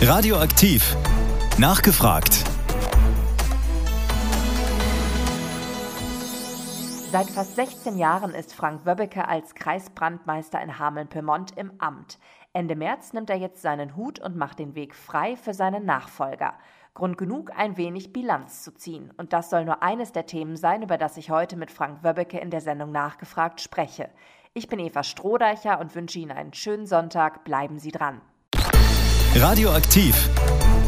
Radioaktiv. Nachgefragt. Seit fast 16 Jahren ist Frank Wöbbeke als Kreisbrandmeister in Hameln-Pyrmont im Amt. Ende März nimmt er jetzt seinen Hut und macht den Weg frei für seinen Nachfolger. Grund genug, ein wenig Bilanz zu ziehen. Und das soll nur eines der Themen sein, über das ich heute mit Frank Wöbbeke in der Sendung Nachgefragt spreche. Ich bin Eva Strohdeicher und wünsche Ihnen einen schönen Sonntag. Bleiben Sie dran. Radioaktiv.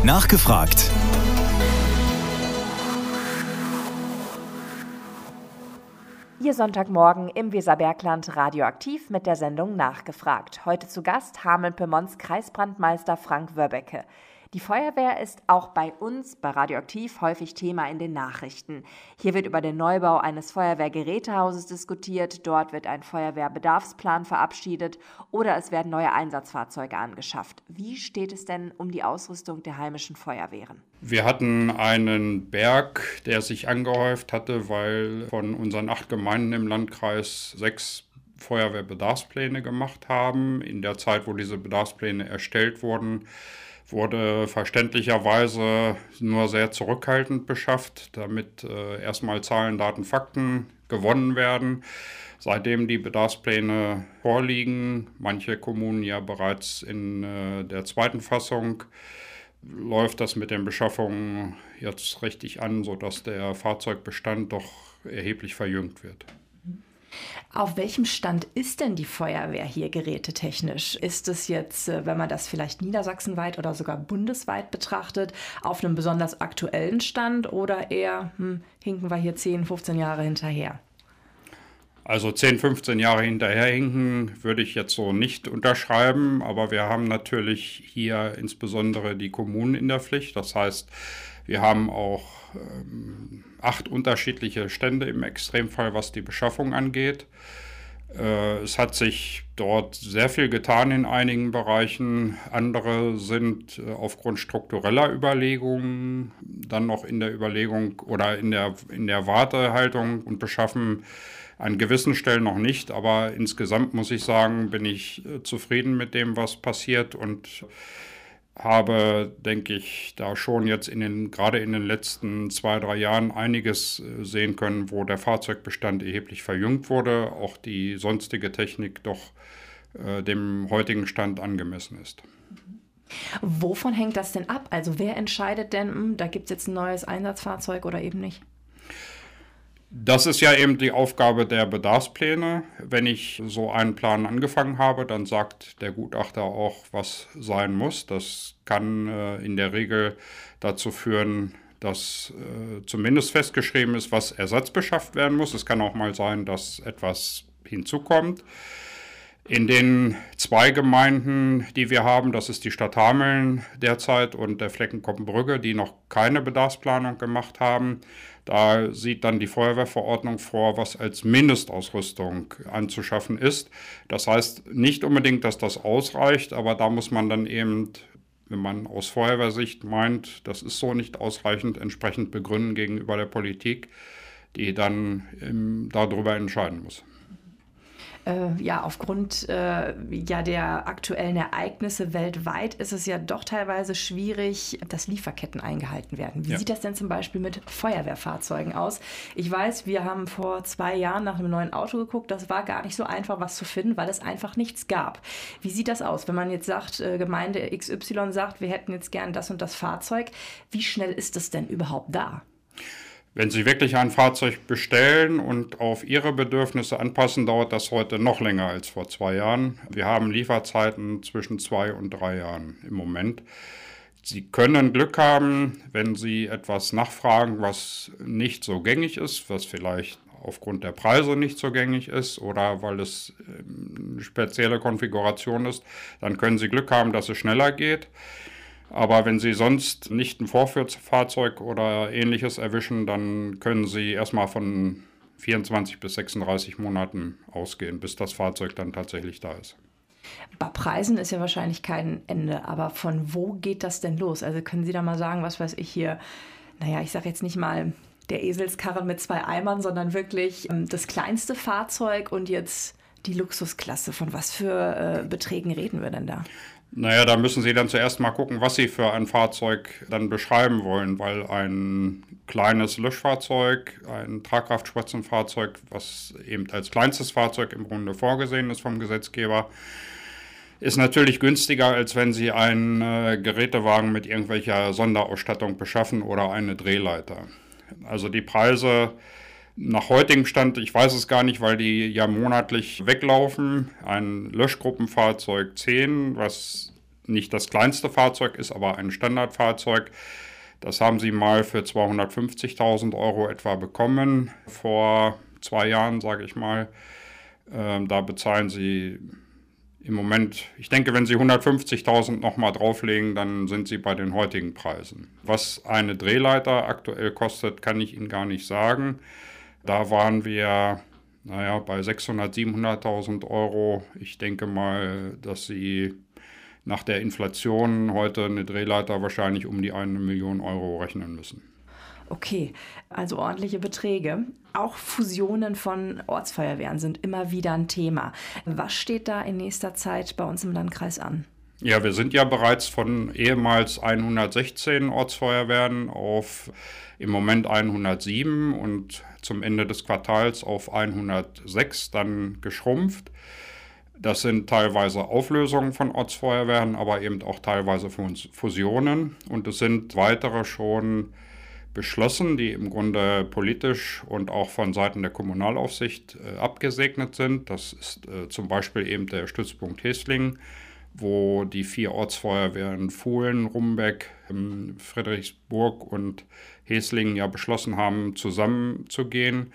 Nachgefragt. Ihr Sonntagmorgen im Weserbergland radioaktiv mit der Sendung Nachgefragt. Heute zu Gast Hameln-Pyrmonts Kreisbrandmeister Frank Wörbecke. Die Feuerwehr ist auch bei uns bei Radioaktiv häufig Thema in den Nachrichten. Hier wird über den Neubau eines Feuerwehrgerätehauses diskutiert, dort wird ein Feuerwehrbedarfsplan verabschiedet oder es werden neue Einsatzfahrzeuge angeschafft. Wie steht es denn um die Ausrüstung der heimischen Feuerwehren? Wir hatten einen Berg, der sich angehäuft hatte, weil von unseren acht Gemeinden im Landkreis sechs Feuerwehrbedarfspläne gemacht haben. In der Zeit, wo diese Bedarfspläne erstellt wurden, wurde verständlicherweise nur sehr zurückhaltend beschafft, damit äh, erstmal Zahlen, Daten, Fakten gewonnen werden. Seitdem die Bedarfspläne vorliegen, manche Kommunen ja bereits in äh, der zweiten Fassung, läuft das mit den Beschaffungen jetzt richtig an, sodass der Fahrzeugbestand doch erheblich verjüngt wird. Auf welchem Stand ist denn die Feuerwehr hier gerätetechnisch? Ist es jetzt, äh, wenn man das vielleicht niedersachsenweit oder sogar bundesweit betrachtet, auf einem besonders aktuellen Stand oder eher hm, hinken wir hier 10, 15 Jahre hinterher? Also 10, 15 Jahre hinterherhinken würde ich jetzt so nicht unterschreiben, aber wir haben natürlich hier insbesondere die Kommunen in der Pflicht. Das heißt, wir haben auch ähm, acht unterschiedliche Stände im Extremfall, was die Beschaffung angeht. Äh, es hat sich dort sehr viel getan in einigen Bereichen. Andere sind äh, aufgrund struktureller Überlegungen dann noch in der Überlegung oder in der, in der Wartehaltung und beschaffen an gewissen Stellen noch nicht. Aber insgesamt muss ich sagen, bin ich äh, zufrieden mit dem, was passiert und habe, denke ich, da schon jetzt in den, gerade in den letzten zwei, drei Jahren einiges äh, sehen können, wo der Fahrzeugbestand erheblich verjüngt wurde, auch die sonstige Technik doch äh, dem heutigen Stand angemessen ist. Wovon hängt das denn ab? Also wer entscheidet denn, hm, da gibt es jetzt ein neues Einsatzfahrzeug oder eben nicht? Das ist ja eben die Aufgabe der Bedarfspläne. Wenn ich so einen Plan angefangen habe, dann sagt der Gutachter auch, was sein muss. Das kann äh, in der Regel dazu führen, dass äh, zumindest festgeschrieben ist, was ersatzbeschafft werden muss. Es kann auch mal sein, dass etwas hinzukommt. In den zwei Gemeinden, die wir haben, das ist die Stadt Hameln derzeit und der Flecken Koppenbrügge, die noch keine Bedarfsplanung gemacht haben, da sieht dann die Feuerwehrverordnung vor, was als Mindestausrüstung anzuschaffen ist. Das heißt nicht unbedingt, dass das ausreicht, aber da muss man dann eben, wenn man aus Feuerwehrsicht meint, das ist so nicht ausreichend, entsprechend begründen gegenüber der Politik, die dann ähm, darüber entscheiden muss äh, ja, aufgrund äh, ja, der aktuellen Ereignisse weltweit ist es ja doch teilweise schwierig, dass Lieferketten eingehalten werden. Wie ja. sieht das denn zum Beispiel mit Feuerwehrfahrzeugen aus? Ich weiß, wir haben vor zwei Jahren nach einem neuen Auto geguckt. Das war gar nicht so einfach, was zu finden, weil es einfach nichts gab. Wie sieht das aus, wenn man jetzt sagt, äh, Gemeinde XY sagt, wir hätten jetzt gern das und das Fahrzeug? Wie schnell ist es denn überhaupt da? Wenn Sie wirklich ein Fahrzeug bestellen und auf Ihre Bedürfnisse anpassen, dauert das heute noch länger als vor zwei Jahren. Wir haben Lieferzeiten zwischen zwei und drei Jahren im Moment. Sie können Glück haben, wenn Sie etwas nachfragen, was nicht so gängig ist, was vielleicht aufgrund der Preise nicht so gängig ist oder weil es ähm, eine spezielle Konfiguration ist, dann können Sie Glück haben, dass es schneller geht. Aber wenn Sie sonst nicht ein Vorführfahrzeug oder ähnliches erwischen, dann können Sie erstmal von 24 bis 36 Monaten ausgehen, bis das Fahrzeug dann tatsächlich da ist. Bei Preisen ist ja wahrscheinlich kein Ende, aber von wo geht das denn los? Also können Sie da mal sagen, was weiß ich hier, naja, ich sage jetzt nicht mal der Eselskarren mit zwei Eimern, sondern wirklich ähm, das kleinste Fahrzeug und jetzt die Luxusklasse. Von was für äh, Beträgen reden wir denn da? Naja, da müssen Sie dann zuerst mal gucken, was Sie für ein Fahrzeug dann beschreiben wollen, weil ein kleines Löschfahrzeug, ein Tragkraftspritzenfahrzeug, was eben als kleinstes Fahrzeug im Grunde vorgesehen ist vom Gesetzgeber, ist natürlich günstiger, als wenn Sie einen äh, Gerätewagen mit irgendwelcher Sonderausstattung beschaffen oder eine Drehleiter. Also die Preise nach heutigem Stand, ich weiß es gar nicht, weil die ja monatlich weglaufen. Ein Löschgruppenfahrzeug 10, was nicht das kleinste Fahrzeug ist, aber ein Standardfahrzeug. Das haben sie mal für 250.000 Euro etwa bekommen, vor zwei Jahren, sage ich mal. Ähm, da bezahlen sie im Moment, ich denke, wenn Sie 150.000 nochmal drauflegen, dann sind Sie bei den heutigen Preisen. Was eine Drehleiter aktuell kostet, kann ich Ihnen gar nicht sagen. Da waren wir, naja, bei 600.000, 700.000 Euro. Ich denke mal, dass Sie nach der Inflation heute eine Drehleiter wahrscheinlich um die eine Million Euro rechnen müssen. Okay, also ordentliche Beträge. Auch Fusionen von Ortsfeuerwehren sind immer wieder ein Thema. Was steht da in nächster Zeit bei uns im Landkreis an? Ja, wir sind ja bereits von ehemals 116 Ortsfeuerwehren auf im Moment 107 und zum Ende des Quartals auf 106 dann geschrumpft. Das sind teilweise Auflösungen von Ortsfeuerwehren, aber eben auch teilweise Fusionen. Und es sind weitere schon beschlossen, die im Grunde politisch und auch von Seiten der Kommunalaufsicht äh, abgesegnet sind. Das ist äh, zum Beispiel eben der Stützpunkt Hesling, wo die vier Ortsfeuerwehren Fuhlen, Rumbeck, ähm, Friedrichsburg und Hesling ja beschlossen haben, zusammenzugehen.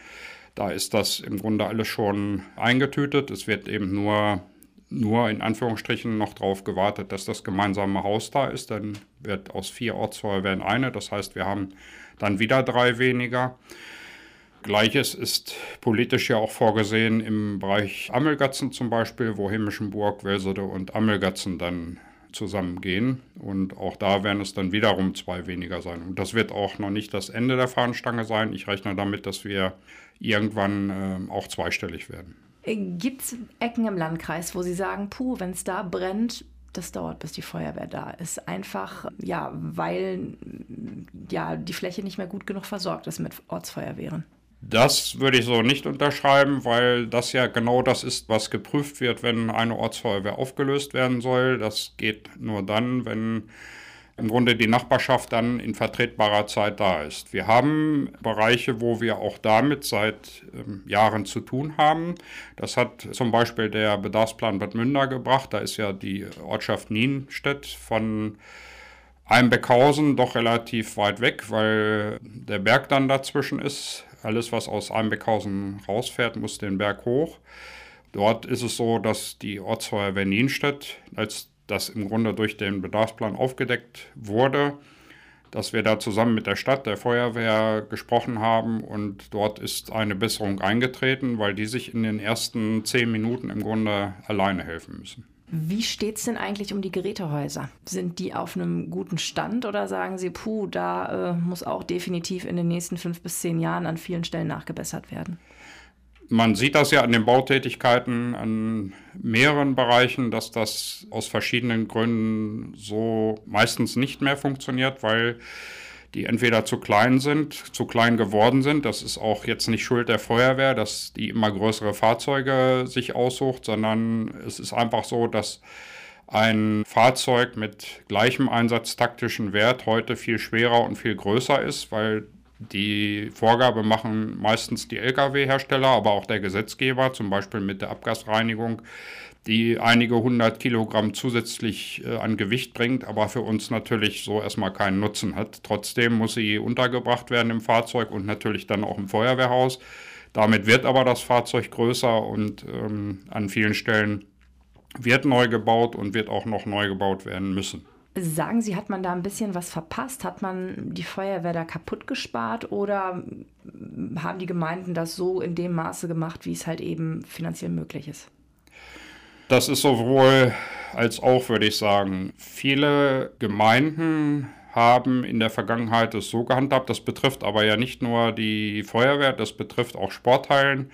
Da ist das im Grunde alles schon eingetütet. Es wird eben nur, nur in Anführungsstrichen noch darauf gewartet, dass das gemeinsame Haus da ist. Dann wird aus vier Ortsfeuerwehren eine. Das heißt, wir haben dann wieder drei weniger. Gleiches ist politisch ja auch vorgesehen im Bereich Ammelgatzen zum Beispiel, wo Himmischenburg, Welsede und Ammelgatzen dann zusammengehen. Und auch da werden es dann wiederum zwei weniger sein. Und das wird auch noch nicht das Ende der Fahnenstange sein. Ich rechne damit, dass wir irgendwann äh, auch zweistellig werden. Gibt es Ecken im Landkreis, wo Sie sagen, puh, wenn es da brennt, das dauert, bis die Feuerwehr da ist. Einfach, ja, weil ja, die Fläche nicht mehr gut genug versorgt ist mit Ortsfeuerwehren. Das würde ich so nicht unterschreiben, weil das ja genau das ist, was geprüft wird, wenn eine Ortsfeuerwehr aufgelöst werden soll. Das geht nur dann, wenn im Grunde die Nachbarschaft dann in vertretbarer Zeit da ist. Wir haben Bereiche, wo wir auch damit seit ähm, Jahren zu tun haben. Das hat zum Beispiel der Bedarfsplan Bad Münder gebracht. Da ist ja die Ortschaft Nienstedt von Einbeckhausen doch relativ weit weg, weil der Berg dann dazwischen ist. Alles, was aus Einbeckhausen rausfährt, muss den Berg hoch. Dort ist es so, dass die Ortsfeuerwehr Nienstedt als das im Grunde durch den Bedarfsplan aufgedeckt wurde, dass wir da zusammen mit der Stadt, der Feuerwehr gesprochen haben und dort ist eine Besserung eingetreten, weil die sich in den ersten zehn Minuten im Grunde alleine helfen müssen. Wie steht es denn eigentlich um die Gerätehäuser? Sind die auf einem guten Stand oder sagen Sie, puh, da äh, muss auch definitiv in den nächsten fünf bis zehn Jahren an vielen Stellen nachgebessert werden? Man sieht das ja an den Bautätigkeiten an mehreren Bereichen, dass das aus verschiedenen Gründen so meistens nicht mehr funktioniert, weil die entweder zu klein sind, zu klein geworden sind. Das ist auch jetzt nicht Schuld der Feuerwehr, dass die immer größere Fahrzeuge sich aussucht, sondern es ist einfach so, dass ein Fahrzeug mit gleichem einsatztaktischen Wert heute viel schwerer und viel größer ist, weil die Vorgabe machen meistens die Lkw-Hersteller, aber auch der Gesetzgeber, zum Beispiel mit der Abgasreinigung, die einige hundert Kilogramm zusätzlich äh, an Gewicht bringt, aber für uns natürlich so erstmal keinen Nutzen hat. Trotzdem muss sie untergebracht werden im Fahrzeug und natürlich dann auch im Feuerwehrhaus. Damit wird aber das Fahrzeug größer und ähm, an vielen Stellen wird neu gebaut und wird auch noch neu gebaut werden müssen. Sagen Sie, hat man da ein bisschen was verpasst? Hat man die Feuerwehr da kaputt gespart oder haben die Gemeinden das so in dem Maße gemacht, wie es halt eben finanziell möglich ist? Das ist sowohl als auch, würde ich sagen. Viele Gemeinden haben in der Vergangenheit es so gehandhabt. Das betrifft aber ja nicht nur die Feuerwehr, das betrifft auch Sporthallen,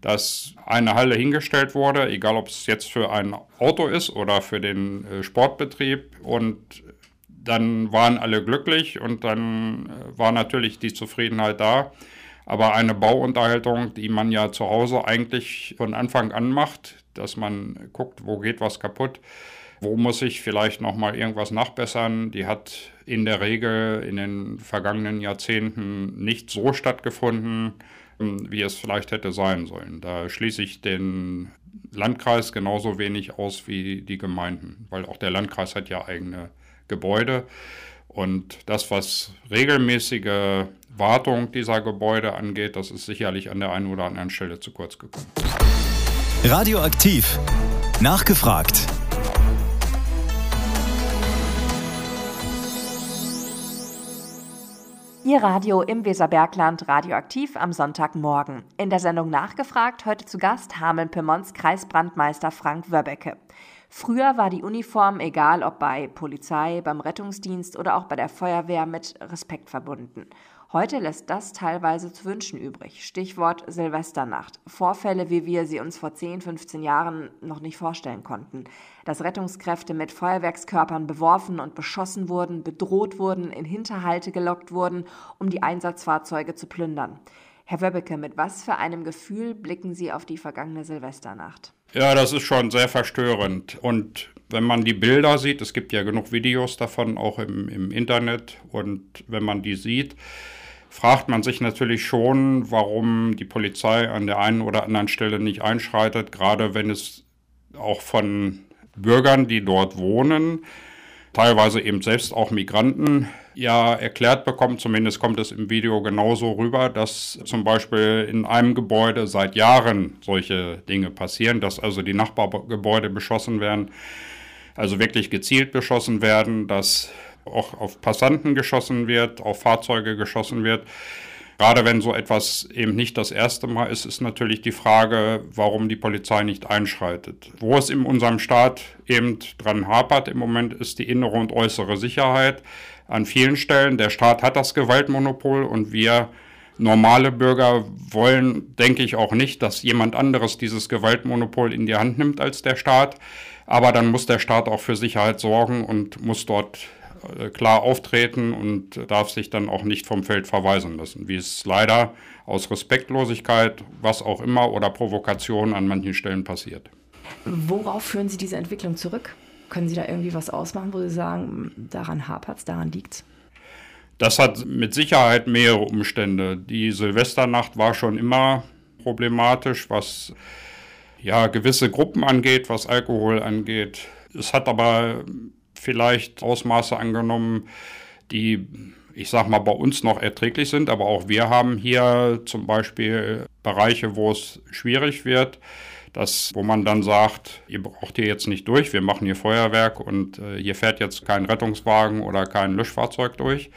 dass eine Halle hingestellt wurde, egal ob es jetzt für ein Auto ist oder für den äh, Sportbetrieb. Und dann waren alle glücklich und dann äh, war natürlich die Zufriedenheit da. Aber eine Bauunterhaltung, die man ja zu Hause eigentlich von Anfang an macht, dass man guckt, wo geht was kaputt, wo muss ich vielleicht noch mal irgendwas nachbessern, die hat in der Regel in den vergangenen Jahrzehnten nicht so stattgefunden, wie es vielleicht hätte sein sollen. Da schließe ich den Landkreis genauso wenig aus wie die Gemeinden, weil auch der Landkreis hat ja eigene Gebäude. Und das, was regelmäßige Wartung dieser Gebäude angeht, das ist sicherlich an der einen oder anderen Stelle zu kurz gekommen. Radioaktiv. Nachgefragt. Ihr Radio im Weserbergland radioaktiv am Sonntagmorgen. In der Sendung Nachgefragt heute zu Gast Hameln-Pyrmons Kreisbrandmeister Frank Wöbbecke. Früher war die Uniform, egal ob bei Polizei, beim Rettungsdienst oder auch bei der Feuerwehr, mit Respekt verbunden. Heute lässt das teilweise zu wünschen übrig. Stichwort Silvesternacht. Vorfälle, wie wir sie uns vor 10, 15 Jahren noch nicht vorstellen konnten. Dass Rettungskräfte mit Feuerwerkskörpern beworfen und beschossen wurden, bedroht wurden, in Hinterhalte gelockt wurden, um die Einsatzfahrzeuge zu plündern. Herr Wöbbeke, mit was für einem Gefühl blicken Sie auf die vergangene Silvesternacht? Ja, das ist schon sehr verstörend. Und wenn man die Bilder sieht, es gibt ja genug Videos davon, auch im, im Internet, und wenn man die sieht, fragt man sich natürlich schon, warum die Polizei an der einen oder anderen Stelle nicht einschreitet, gerade wenn es auch von Bürgern, die dort wohnen, teilweise eben selbst auch Migranten, ja erklärt bekommt, zumindest kommt es im Video genauso rüber, dass zum Beispiel in einem Gebäude seit Jahren solche Dinge passieren, dass also die Nachbargebäude beschossen werden, also wirklich gezielt beschossen werden, dass auch auf Passanten geschossen wird, auf Fahrzeuge geschossen wird. Gerade wenn so etwas eben nicht das erste Mal ist, ist natürlich die Frage, warum die Polizei nicht einschreitet. Wo es in unserem Staat eben dran hapert im Moment, ist die innere und äußere Sicherheit. An vielen Stellen, der Staat hat das Gewaltmonopol und wir normale Bürger wollen, denke ich auch nicht, dass jemand anderes dieses Gewaltmonopol in die Hand nimmt als der Staat. Aber dann muss der Staat auch für Sicherheit sorgen und muss dort klar auftreten und darf sich dann auch nicht vom Feld verweisen lassen, wie es leider aus Respektlosigkeit, was auch immer oder Provokation an manchen Stellen passiert. Worauf führen Sie diese Entwicklung zurück? Können Sie da irgendwie was ausmachen, wo Sie sagen, daran hapert es, daran liegt es? Das hat mit Sicherheit mehrere Umstände. Die Silvesternacht war schon immer problematisch, was ja gewisse Gruppen angeht, was Alkohol angeht. Es hat aber vielleicht Ausmaße angenommen, die, ich sag mal, bei uns noch erträglich sind. Aber auch wir haben hier zum Beispiel Bereiche, wo es schwierig wird. Das, wo man dann sagt, ihr braucht hier jetzt nicht durch, wir machen hier Feuerwerk und äh, hier fährt jetzt kein Rettungswagen oder kein Löschfahrzeug durch.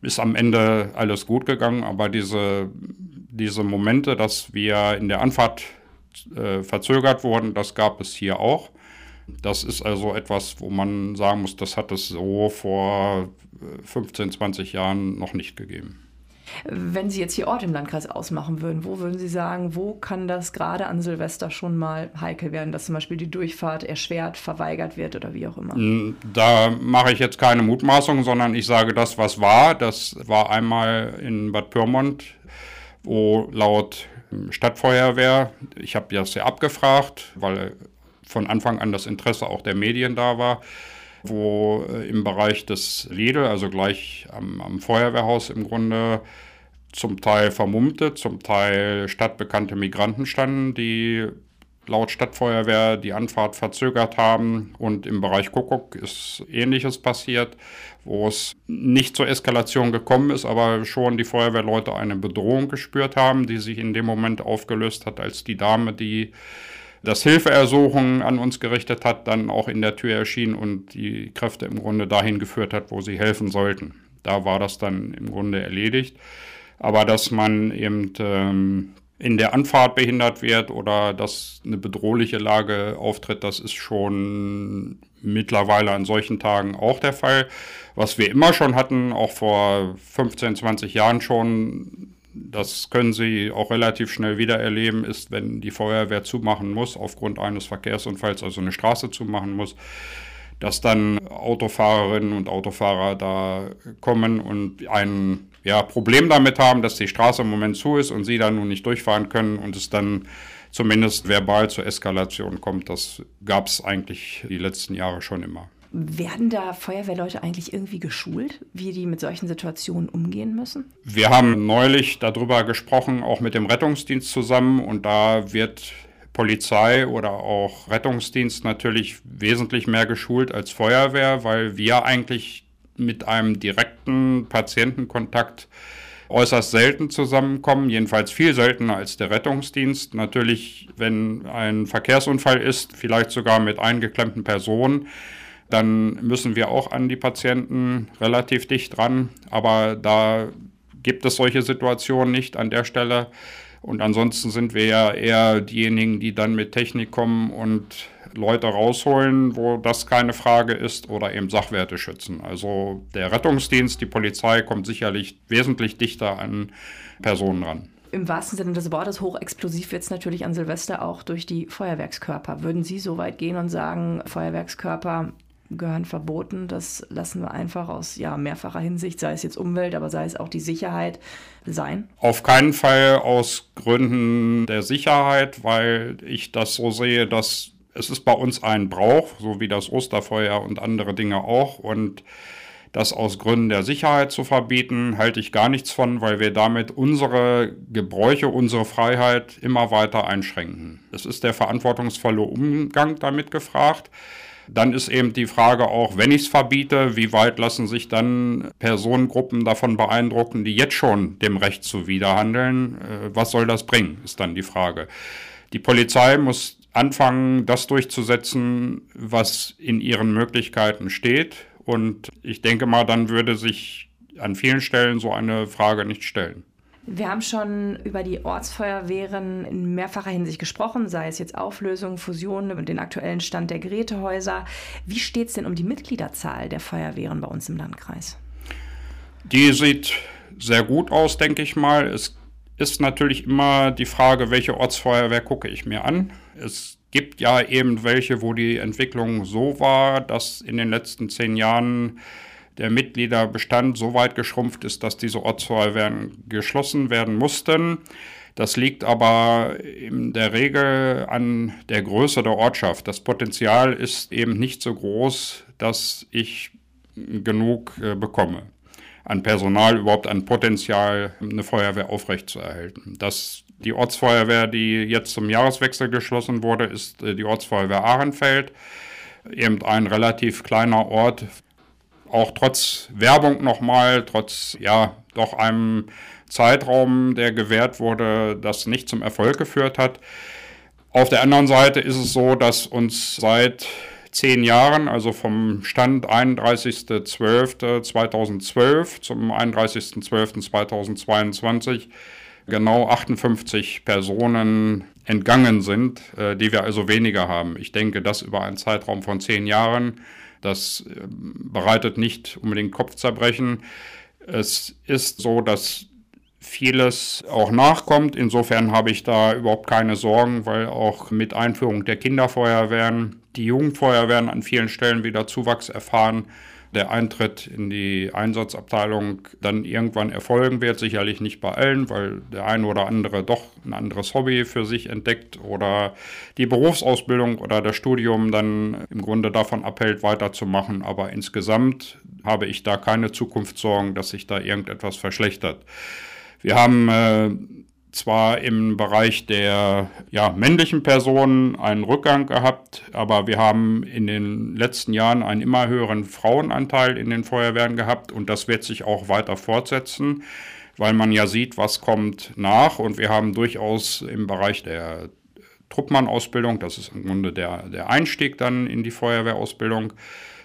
Ist am Ende alles gut gegangen, aber diese, diese Momente, dass wir in der Anfahrt äh, verzögert wurden, das gab es hier auch. Das ist also etwas, wo man sagen muss, das hat es so vor 15, äh, 20 Jahren noch nicht gegeben. Wenn Sie jetzt hier Ort im Landkreis ausmachen würden, wo würden Sie sagen, wo kann das gerade an Silvester schon mal heikel werden, dass zum Beispiel die Durchfahrt erschwert, verweigert wird oder wie auch immer? Hm, da mache ich jetzt keine Mutmaßung, sondern ich sage das, was war. Das war einmal in Bad Pyrmont, wo laut Stadtfeuerwehr, ich habe das ja abgefragt, weil von Anfang an das Interesse auch der Medien da war, wo äh, im Bereich des Lidl, also gleich am, am Feuerwehrhaus im Grunde, zum Teil vermummte, zum Teil stadtbekannte Migranten standen, die laut Stadtfeuerwehr die Anfahrt verzögert haben. Und im Bereich Kuckuck ist Ähnliches passiert, wo es nicht zur Eskalation gekommen ist, aber schon die Feuerwehrleute eine Bedrohung gespürt haben, die sich in dem Moment aufgelöst hat, als die Dame, die das Hilfeersuchen an uns gerichtet hat, dann auch in der Tür erschien und die Kräfte im Grunde dahin geführt hat, wo sie helfen sollten. Da war das dann im Grunde erledigt. Aber dass man eben ähm, in der Anfahrt behindert wird oder dass eine bedrohliche Lage auftritt, das ist schon mittlerweile an solchen Tagen auch der Fall. Was wir immer schon hatten, auch vor 15, 20 Jahren schon, das können Sie auch relativ schnell wieder erleben, ist, wenn die Feuerwehr zumachen muss, aufgrund eines Verkehrsunfalls, also eine Straße zumachen muss, dass dann Autofahrerinnen und Autofahrer da kommen und ein ja, Problem damit haben, dass die Straße im Moment zu ist und sie dann nun nicht durchfahren können und es dann zumindest verbal zur Eskalation kommt. Das gab es eigentlich die letzten Jahre schon immer. Werden da Feuerwehrleute eigentlich irgendwie geschult, wie die mit solchen Situationen umgehen müssen? Wir haben neulich darüber gesprochen, auch mit dem Rettungsdienst zusammen. Und da wird Polizei oder auch Rettungsdienst natürlich wesentlich mehr geschult als Feuerwehr, weil wir eigentlich mit einem direkten Patientenkontakt äußerst selten zusammenkommen, jedenfalls viel seltener als der Rettungsdienst. Natürlich, wenn ein Verkehrsunfall ist, vielleicht sogar mit eingeklemmten Personen, dann müssen wir auch an die Patienten relativ dicht dran. Aber da gibt es solche Situationen nicht an der Stelle. Und ansonsten sind wir ja eher diejenigen, die dann mit Technik kommen und Leute rausholen, wo das keine Frage ist, oder eben Sachwerte schützen. Also der Rettungsdienst, die Polizei kommt sicherlich wesentlich dichter an Personen ran. Im wahrsten Sinne des Wortes hochexplosiv wird es natürlich an Silvester auch durch die Feuerwerkskörper. Würden Sie so weit gehen und sagen, Feuerwerkskörper gehören verboten. Das lassen wir einfach aus ja, mehrfacher Hinsicht, sei es jetzt Umwelt, aber sei es auch die Sicherheit, sein? Auf keinen Fall aus Gründen der Sicherheit, weil ich das so sehe, dass es ist bei uns ein Brauch, so wie das Osterfeuer und andere Dinge auch. Und das aus Gründen der Sicherheit zu verbieten, halte ich gar nichts von, weil wir damit unsere Gebräuche, unsere Freiheit immer weiter einschränken. Es ist der verantwortungsvolle Umgang damit gefragt. Dann ist eben die Frage auch, wenn ich es verbiete, wie weit lassen sich dann Personengruppen davon beeindrucken, die jetzt schon dem Recht zuwiderhandeln? Äh, was soll das bringen, ist dann die Frage. Die Polizei muss anfangen, das durchzusetzen, was in ihren Möglichkeiten steht. Und ich denke mal, dann würde sich an vielen Stellen so eine Frage nicht stellen. Wir haben schon über die Ortsfeuerwehren in mehrfacher Hinsicht gesprochen, sei es jetzt Auflösung, Fusion und den aktuellen Stand der Gerätehäuser. Wie steht es denn um die Mitgliederzahl der Feuerwehren bei uns im Landkreis? Die sieht sehr gut aus, denke ich mal. Es ist natürlich immer die Frage, welche Ortsfeuerwehr gucke ich mir an. Es gibt ja eben welche, wo die Entwicklung so war, dass in den letzten zehn Jahren der Mitgliederbestand so weit geschrumpft ist, dass diese Ortsfeuerwehren geschlossen werden mussten. Das liegt aber in der Regel an der Größe der Ortschaft. Das Potenzial ist eben nicht so groß, dass ich genug äh, bekomme an Personal, überhaupt an Potenzial, eine Feuerwehr aufrechtzuerhalten. Das, die Ortsfeuerwehr, die jetzt zum Jahreswechsel geschlossen wurde, ist äh, die Ortsfeuerwehr Ahrenfeld. Eben ein relativ kleiner Ort, auch trotz Werbung nochmal, trotz ja doch einem Zeitraum, der gewährt wurde, das nicht zum Erfolg geführt hat. Auf der anderen Seite ist es so, dass uns seit zehn Jahren, also vom Stand 31.12.2012 zum 31.12.2022, genau 58 Personen entgangen sind, äh, die wir also weniger haben. Ich denke, das über einen Zeitraum von zehn Jahren das ähm, bereitet nicht unbedingt Kopfzerbrechen. Es ist so, dass vieles auch nachkommt. Insofern habe ich da überhaupt keine Sorgen, weil auch mit Einführung der Kinderfeuerwehren die Jugendfeuerwehren an vielen Stellen wieder Zuwachs erfahren der Eintritt in die Einsatzabteilung dann irgendwann erfolgen wird. Sicherlich nicht bei allen, weil der eine oder andere doch ein anderes Hobby für sich entdeckt oder die Berufsausbildung oder das Studium dann im Grunde davon abhält, weiterzumachen. Aber insgesamt habe ich da keine Zukunftssorgen, dass sich da irgendetwas verschlechtert. Wir haben äh, zwar im Bereich der ja, männlichen Personen einen Rückgang gehabt, aber wir haben in den letzten Jahren einen immer höheren Frauenanteil in den Feuerwehren gehabt und das wird sich auch weiter fortsetzen, weil man ja sieht, was kommt nach. Und wir haben durchaus im Bereich der Truppmann-Ausbildung, das ist im Grunde der, der Einstieg dann in die Feuerwehrausbildung,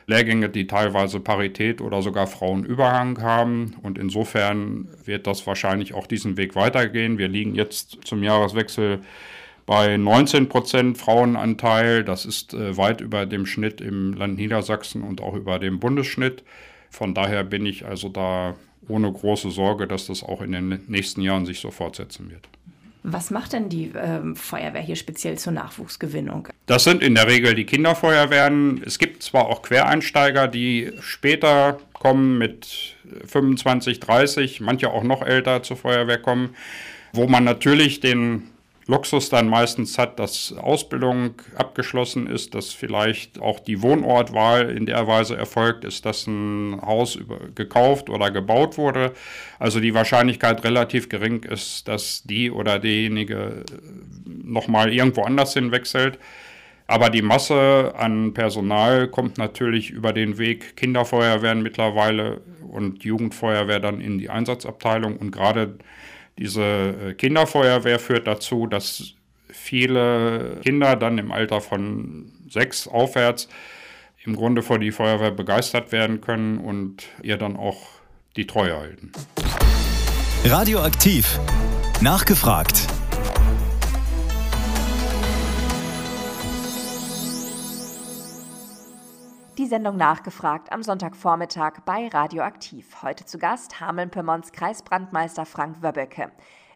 Lehrgänge, die teilweise Parität oder sogar Frauenüberhang haben. Und insofern wird das wahrscheinlich auch diesen Weg weitergehen. Wir liegen jetzt zum Jahreswechsel bei 19 Prozent Frauenanteil. Das ist äh, weit über dem Schnitt im Land Niedersachsen und auch über dem Bundesschnitt. Von daher bin ich also da ohne große Sorge, dass das auch in den nächsten Jahren sich so fortsetzen wird. Was macht denn die äh, Feuerwehr hier speziell zur Nachwuchsgewinnung? Das sind in der Regel die Kinderfeuerwehren. Es gibt zwar auch Quereinsteiger, die später kommen mit 25, 30, manche auch noch älter zur Feuerwehr kommen, wo man natürlich den Luxus dann meistens hat, dass Ausbildung abgeschlossen ist, dass vielleicht auch die Wohnortwahl in der Weise erfolgt ist, dass ein Haus gekauft oder gebaut wurde. Also die Wahrscheinlichkeit relativ gering ist, dass die oder derjenige nochmal irgendwo anders hinwechselt. Aber die Masse an Personal kommt natürlich über den Weg Kinderfeuerwehren mittlerweile und Jugendfeuerwehr dann in die Einsatzabteilung und gerade diese äh, Kinderfeuerwehr führt dazu, dass viele Kinder dann im Alter von sechs aufwärts im Grunde vor die Feuerwehr begeistert werden können und ihr dann auch die Treue halten. Radioaktiv. Nachgefragt. Die Sendung nachgefragt am Sonntagvormittag bei Radioaktiv. Heute zu Gast Hameln-Pyrmons Kreisbrandmeister Frank Wöbbeke.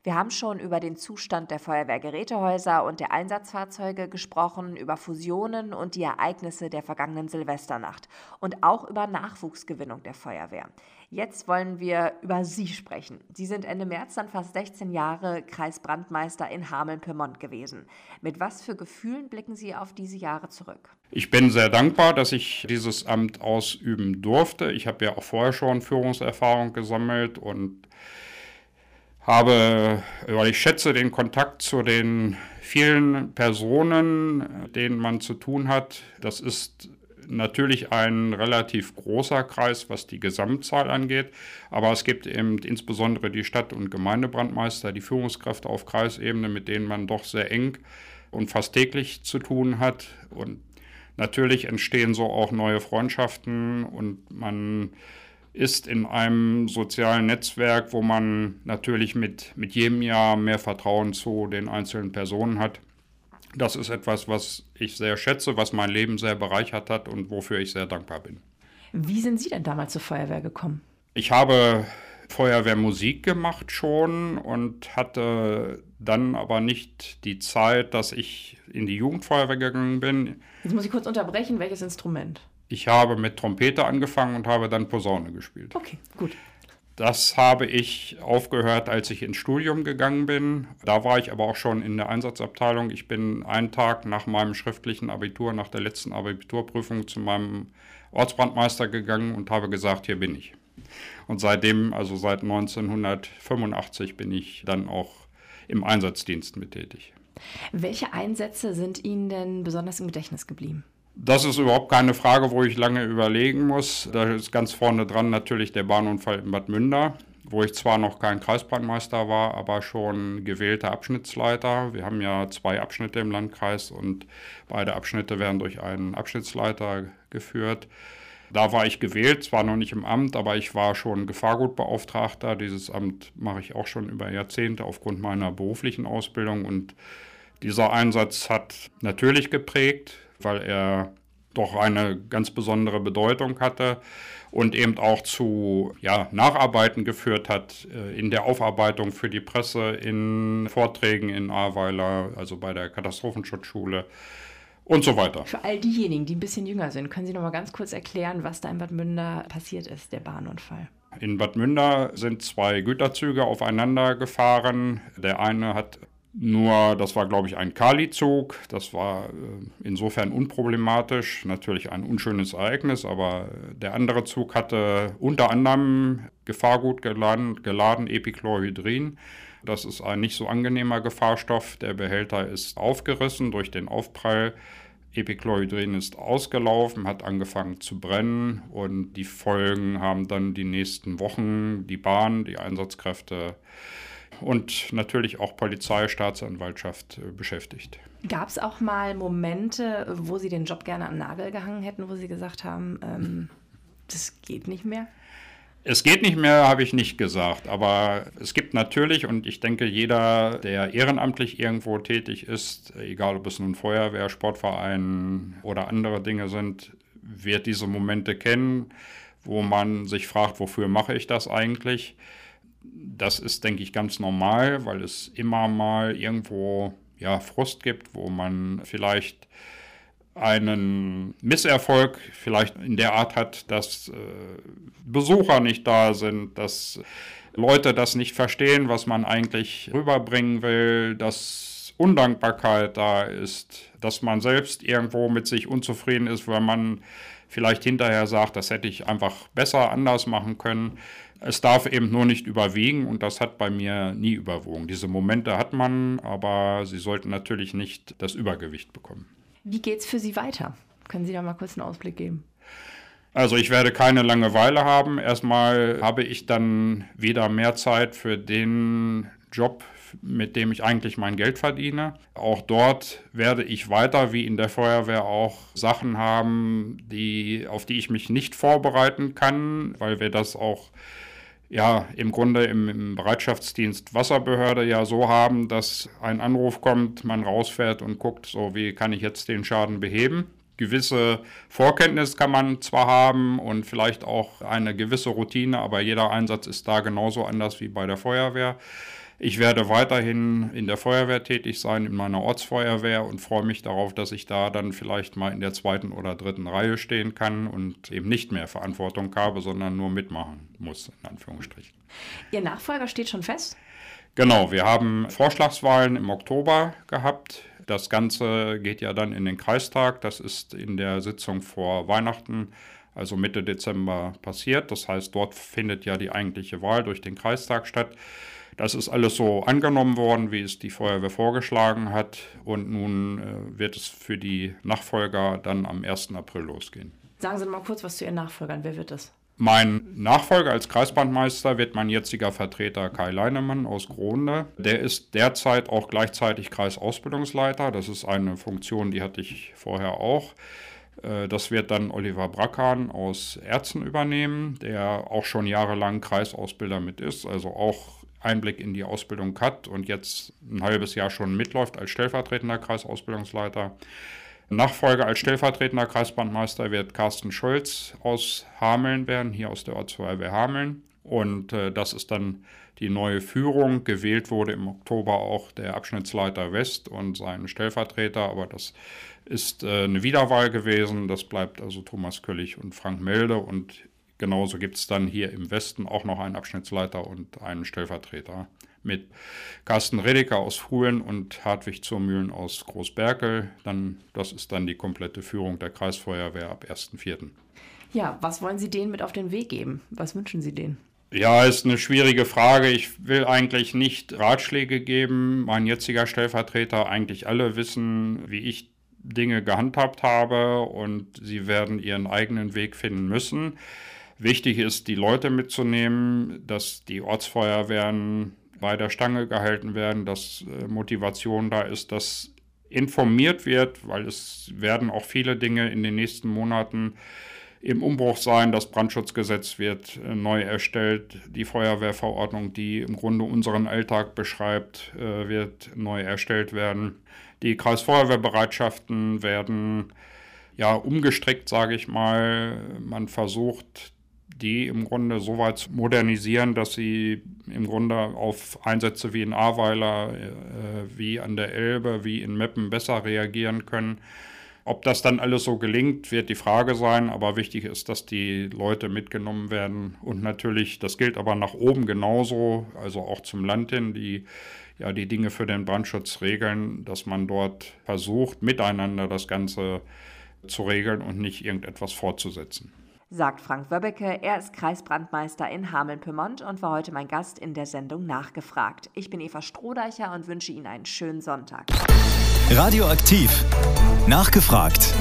Wir haben schon über den Zustand der Feuerwehrgerätehäuser und der Einsatzfahrzeuge gesprochen, über Fusionen und die Ereignisse der vergangenen Silvesternacht und auch über Nachwuchsgewinnung der Feuerwehr. Jetzt wollen wir über Sie sprechen. Sie sind Ende März dann fast 16 Jahre Kreisbrandmeister in Hameln-Pyrmont gewesen. Mit was für Gefühlen blicken Sie auf diese Jahre zurück? Ich bin sehr dankbar, dass ich dieses Amt ausüben durfte. Ich habe ja auch vorher schon Führungserfahrung gesammelt und habe, weil ich schätze den Kontakt zu den vielen Personen, denen man zu tun hat. Das ist natürlich ein relativ großer Kreis, was die Gesamtzahl angeht, aber es gibt eben insbesondere die Stadt- und Gemeindebrandmeister, die Führungskräfte auf Kreisebene, mit denen man doch sehr eng und fast täglich zu tun hat. Und natürlich entstehen so auch neue Freundschaften und man ist in einem sozialen Netzwerk, wo man natürlich mit, mit jedem Jahr mehr Vertrauen zu den einzelnen Personen hat. Das ist etwas, was ich sehr schätze, was mein Leben sehr bereichert hat und wofür ich sehr dankbar bin. Wie sind Sie denn damals zur Feuerwehr gekommen? Ich habe Feuerwehrmusik gemacht schon und hatte dann aber nicht die Zeit, dass ich in die Jugendfeuerwehr gegangen bin. Jetzt muss ich kurz unterbrechen. Welches Instrument? Ich habe mit Trompete angefangen und habe dann Posaune gespielt. Okay, gut. Das habe ich aufgehört, als ich ins Studium gegangen bin. Da war ich aber auch schon in der Einsatzabteilung. Ich bin einen Tag nach meinem schriftlichen Abitur, nach der letzten Abiturprüfung zu meinem Ortsbrandmeister gegangen und habe gesagt, hier bin ich. Und seitdem, also seit 1985, bin ich dann auch im Einsatzdienst mit tätig. Welche Einsätze sind Ihnen denn besonders im Gedächtnis geblieben? Das ist überhaupt keine Frage, wo ich lange überlegen muss. Da ist ganz vorne dran natürlich der Bahnunfall in Bad Münder, wo ich zwar noch kein Kreisbrandmeister war, aber schon gewählter Abschnittsleiter. Wir haben ja zwei Abschnitte im Landkreis und beide Abschnitte werden durch einen Abschnittsleiter geführt. Da war ich gewählt, zwar noch nicht im Amt, aber ich war schon Gefahrgutbeauftragter. Dieses Amt mache ich auch schon über Jahrzehnte aufgrund meiner beruflichen Ausbildung und dieser Einsatz hat natürlich geprägt weil er doch eine ganz besondere Bedeutung hatte und eben auch zu ja, Nacharbeiten geführt hat äh, in der Aufarbeitung für die Presse, in Vorträgen in Ahrweiler, also bei der Katastrophenschutzschule und so weiter. Für all diejenigen, die ein bisschen jünger sind, können Sie noch mal ganz kurz erklären, was da in Bad Münder passiert ist, der Bahnunfall? In Bad Münder sind zwei Güterzüge aufeinander gefahren. Der eine hat nur, das war, glaube ich, ein Kali-Zug. Das war äh, insofern unproblematisch. Natürlich ein unschönes Ereignis, aber der andere Zug hatte unter anderem Gefahrgut geladen, geladen Epichlorhydrin. Das ist ein nicht so angenehmer Gefahrstoff. Der Behälter ist aufgerissen durch den Aufprall. Epichlorhydrin ist ausgelaufen, hat angefangen zu brennen und die Folgen haben dann die nächsten Wochen die Bahn, die Einsatzkräfte und natürlich auch Polizei, Staatsanwaltschaft äh, beschäftigt. Gab es auch mal Momente, wo Sie den Job gerne den Nagel gehangen hätten, wo Sie gesagt haben, ähm, das geht nicht mehr? Es geht nicht mehr, habe ich nicht gesagt, aber es gibt natürlich, und ich denke, jeder, der ehrenamtlich irgendwo tätig ist, egal ob es nun Feuerwehr, Sportverein oder andere Dinge sind, wird diese Momente kennen, wo man sich fragt, wofür mache ich das eigentlich? Das ist, denke ich, ganz normal, weil es immer mal irgendwo ja, Frust gibt, wo man vielleicht einen Misserfolg vielleicht in der Art hat, dass äh, Besucher nicht da sind, dass Leute das nicht verstehen, was man eigentlich rüberbringen will, dass Undankbarkeit da ist, dass man selbst irgendwo mit sich unzufrieden ist, weil man vielleicht hinterher sagt, das hätte ich einfach besser anders machen können. Es darf eben nur nicht überwiegen und das hat bei mir nie überwogen. Diese Momente hat man, aber sie sollten natürlich nicht das Übergewicht bekommen. Wie geht es für Sie weiter? Können Sie da mal kurz einen Ausblick geben? Also ich werde keine Langeweile haben. Erstmal habe ich dann wieder mehr Zeit für den Job, mit dem ich eigentlich mein Geld verdiene. Auch dort werde ich weiter, wie in der Feuerwehr, auch Sachen haben, die, auf die ich mich nicht vorbereiten kann, weil wir das auch ja, im Grunde im, im, Bereitschaftsdienst Wasserbehörde ja so haben, dass ein Anruf kommt, man rausfährt und guckt, so wie kann ich jetzt den Schaden beheben. Gewisse Vorkenntnis kann man zwar haben und vielleicht auch eine gewisse Routine, aber jeder Einsatz ist da genauso anders wie bei der Feuerwehr. Ich werde weiterhin in der Feuerwehr tätig sein, in meiner Ortsfeuerwehr und freue mich darauf, dass ich da dann vielleicht mal in der zweiten oder dritten Reihe stehen kann und eben nicht mehr Verantwortung habe, sondern nur mitmachen muss, in Anführungsstrichen. Ihr Nachfolger steht schon fest? Genau, wir haben Vorschlagswahlen im Oktober gehabt. Das Ganze geht ja dann in den Kreistag. Das ist in der Sitzung vor Weihnachten, also Mitte Dezember, passiert. Das heißt, dort findet ja die eigentliche Wahl durch den Kreistag statt. Das ist alles so angenommen worden, wie es die Feuerwehr vorgeschlagen hat. Und nun äh, wird es für die Nachfolger dann am 1. April losgehen. Sagen Sie mal kurz was zu Ihren Nachfolgern. Wer wird das? Mein Nachfolger als Kreisbandmeister wird mein jetziger Vertreter Kai Leinemann aus Gronde. Der ist derzeit auch gleichzeitig Kreisausbildungsleiter. Das ist eine Funktion, die hatte ich vorher auch. Äh, das wird dann Oliver Brackan aus Erzen übernehmen, der auch schon jahrelang Kreisausbilder mit ist, also auch Einblick in die Ausbildung hat und jetzt ein halbes Jahr schon mitläuft als stellvertretender Kreisausbildungsleiter. Nachfolger als stellvertretender Kreisbandmeister wird Carsten Scholz aus Hameln werden, hier aus der Ortsfeuerwehr Hameln. Und äh, das ist dann die neue Führung. Gewählt wurde im Oktober auch der Abschnittsleiter West und sein Stellvertreter, aber das ist äh, eine Wiederwahl gewesen. Das bleibt also Thomas Köllig und Frank Melde und Genauso gibt es dann hier im Westen auch noch einen Abschnittsleiter und einen Stellvertreter mit Carsten Redeker aus Fuhlen und Hartwig Zurmühlen aus Großberkel. Dann, das ist dann die komplette Führung der Kreisfeuerwehr ab 1.4. Ja, was wollen Sie denen mit auf den Weg geben? Was wünschen Sie denen? Ja, ist eine schwierige Frage. Ich will eigentlich nicht Ratschläge geben. Mein jetziger Stellvertreter, eigentlich alle wissen, wie ich Dinge gehandhabt habe und sie werden ihren eigenen Weg finden müssen. Wichtig ist, die Leute mitzunehmen, dass die Ortsfeuerwehren bei der Stange gehalten werden, dass äh, Motivation da ist, dass informiert wird, weil es werden auch viele Dinge in den nächsten Monaten im Umbruch sein. Das Brandschutzgesetz wird äh, neu erstellt. Die Feuerwehrverordnung, die im Grunde unseren Alltag beschreibt, äh, wird neu erstellt werden. Die Kreisfeuerwehrbereitschaften werden ja umgestrickt, sage ich mal. Man versucht die im Grunde so weit modernisieren, dass sie im Grunde auf Einsätze wie in Ahrweiler, äh, wie an der Elbe, wie in Meppen besser reagieren können. Ob das dann alles so gelingt, wird die Frage sein, aber wichtig ist, dass die Leute mitgenommen werden. Und natürlich, das gilt aber nach oben genauso, also auch zum Land hin, die ja die Dinge für den Brandschutz regeln, dass man dort versucht, miteinander das Ganze zu regeln und nicht irgendetwas fortzusetzen sagt Frank Wöbbecke. Er ist Kreisbrandmeister in Hameln-Pyrmont und war heute mein Gast in der Sendung Nachgefragt. Ich bin Eva Strohdeicher und wünsche Ihnen einen schönen Sonntag. Radioaktiv. Nachgefragt.